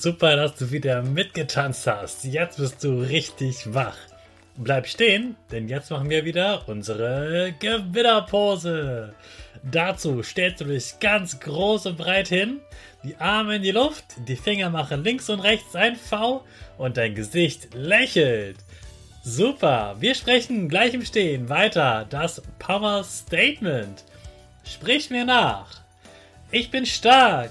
Super, dass du wieder mitgetanzt hast. Jetzt bist du richtig wach. Bleib stehen, denn jetzt machen wir wieder unsere Gewinnerpose. Dazu stellst du dich ganz groß und breit hin, die Arme in die Luft, die Finger machen links und rechts ein V und dein Gesicht lächelt. Super, wir sprechen gleich im Stehen weiter das Power Statement. Sprich mir nach. Ich bin stark.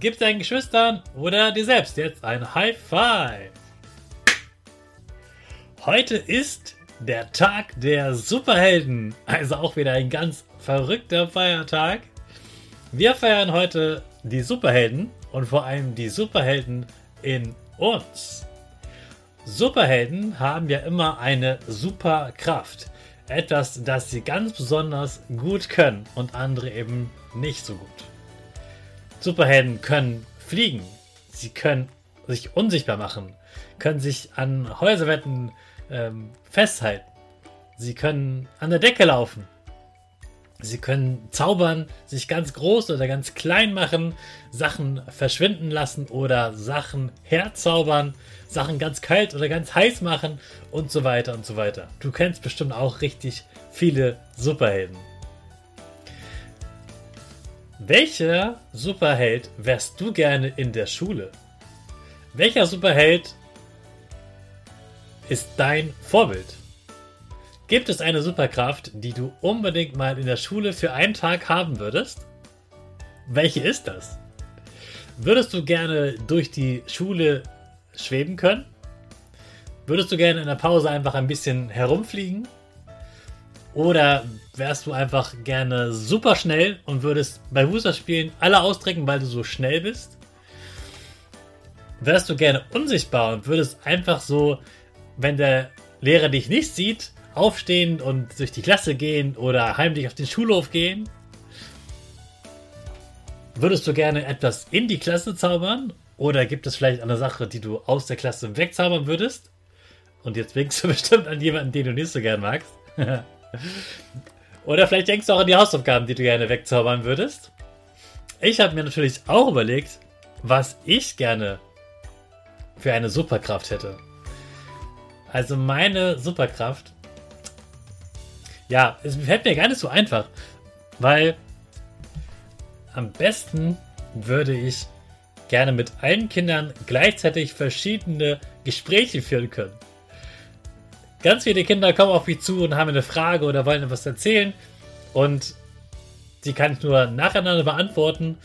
Gib deinen Geschwistern oder dir selbst jetzt ein High Five. Heute ist der Tag der Superhelden. Also auch wieder ein ganz verrückter Feiertag. Wir feiern heute die Superhelden und vor allem die Superhelden in uns. Superhelden haben ja immer eine Superkraft. Etwas, das sie ganz besonders gut können und andere eben nicht so gut. Superhelden können fliegen. Sie können sich unsichtbar machen, können sich an Häuserwänden ähm, festhalten. Sie können an der Decke laufen. Sie können zaubern, sich ganz groß oder ganz klein machen, Sachen verschwinden lassen oder Sachen herzaubern, Sachen ganz kalt oder ganz heiß machen und so weiter und so weiter. Du kennst bestimmt auch richtig viele Superhelden. Welcher Superheld wärst du gerne in der Schule? Welcher Superheld ist dein Vorbild? Gibt es eine Superkraft, die du unbedingt mal in der Schule für einen Tag haben würdest? Welche ist das? Würdest du gerne durch die Schule schweben können? Würdest du gerne in der Pause einfach ein bisschen herumfliegen? Oder wärst du einfach gerne super schnell und würdest bei Fußballspielen alle ausdrücken, weil du so schnell bist? Wärst du gerne unsichtbar und würdest einfach so, wenn der Lehrer dich nicht sieht, aufstehen und durch die Klasse gehen oder heimlich auf den Schulhof gehen? Würdest du gerne etwas in die Klasse zaubern? Oder gibt es vielleicht eine Sache, die du aus der Klasse wegzaubern würdest? Und jetzt winkst du bestimmt an jemanden, den du nicht so gern magst. Oder vielleicht denkst du auch an die Hausaufgaben, die du gerne wegzaubern würdest. Ich habe mir natürlich auch überlegt, was ich gerne für eine Superkraft hätte. Also meine Superkraft. Ja, es fällt mir gar nicht so einfach, weil am besten würde ich gerne mit allen Kindern gleichzeitig verschiedene Gespräche führen können. Ganz viele Kinder kommen auf mich zu und haben eine Frage oder wollen etwas erzählen. Und die kann ich nur nacheinander beantworten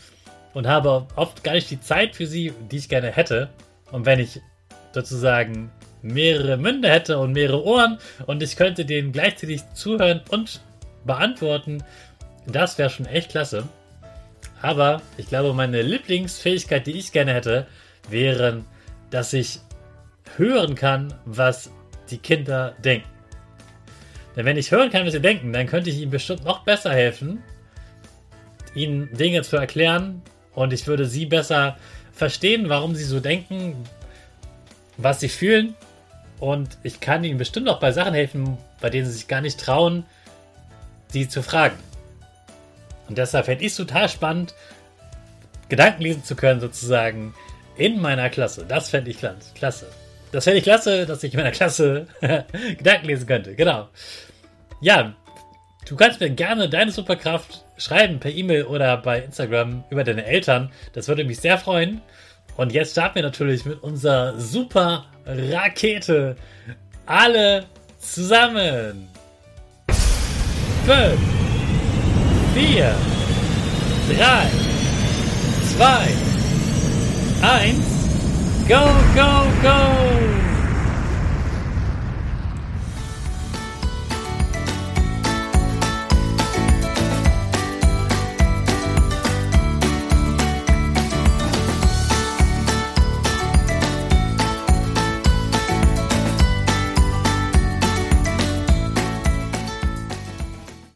und habe oft gar nicht die Zeit für sie, die ich gerne hätte. Und wenn ich sozusagen mehrere Münder hätte und mehrere Ohren und ich könnte denen gleichzeitig zuhören und beantworten, das wäre schon echt klasse. Aber ich glaube, meine Lieblingsfähigkeit, die ich gerne hätte, wären, dass ich hören kann, was die Kinder denken. Denn wenn ich hören kann, was sie denken, dann könnte ich ihnen bestimmt noch besser helfen, ihnen Dinge zu erklären und ich würde sie besser verstehen, warum sie so denken, was sie fühlen und ich kann ihnen bestimmt auch bei Sachen helfen, bei denen sie sich gar nicht trauen, sie zu fragen. Und deshalb fände ich es total spannend, Gedanken lesen zu können, sozusagen, in meiner Klasse. Das fände ich klasse. Das fände ich klasse, dass ich in meiner Klasse Gedanken lesen könnte. Genau. Ja, du kannst mir gerne deine Superkraft schreiben per E-Mail oder bei Instagram über deine Eltern. Das würde mich sehr freuen. Und jetzt starten wir natürlich mit unserer super Rakete. Alle zusammen. 5, 4, 3, 2, 1. Go, go, go!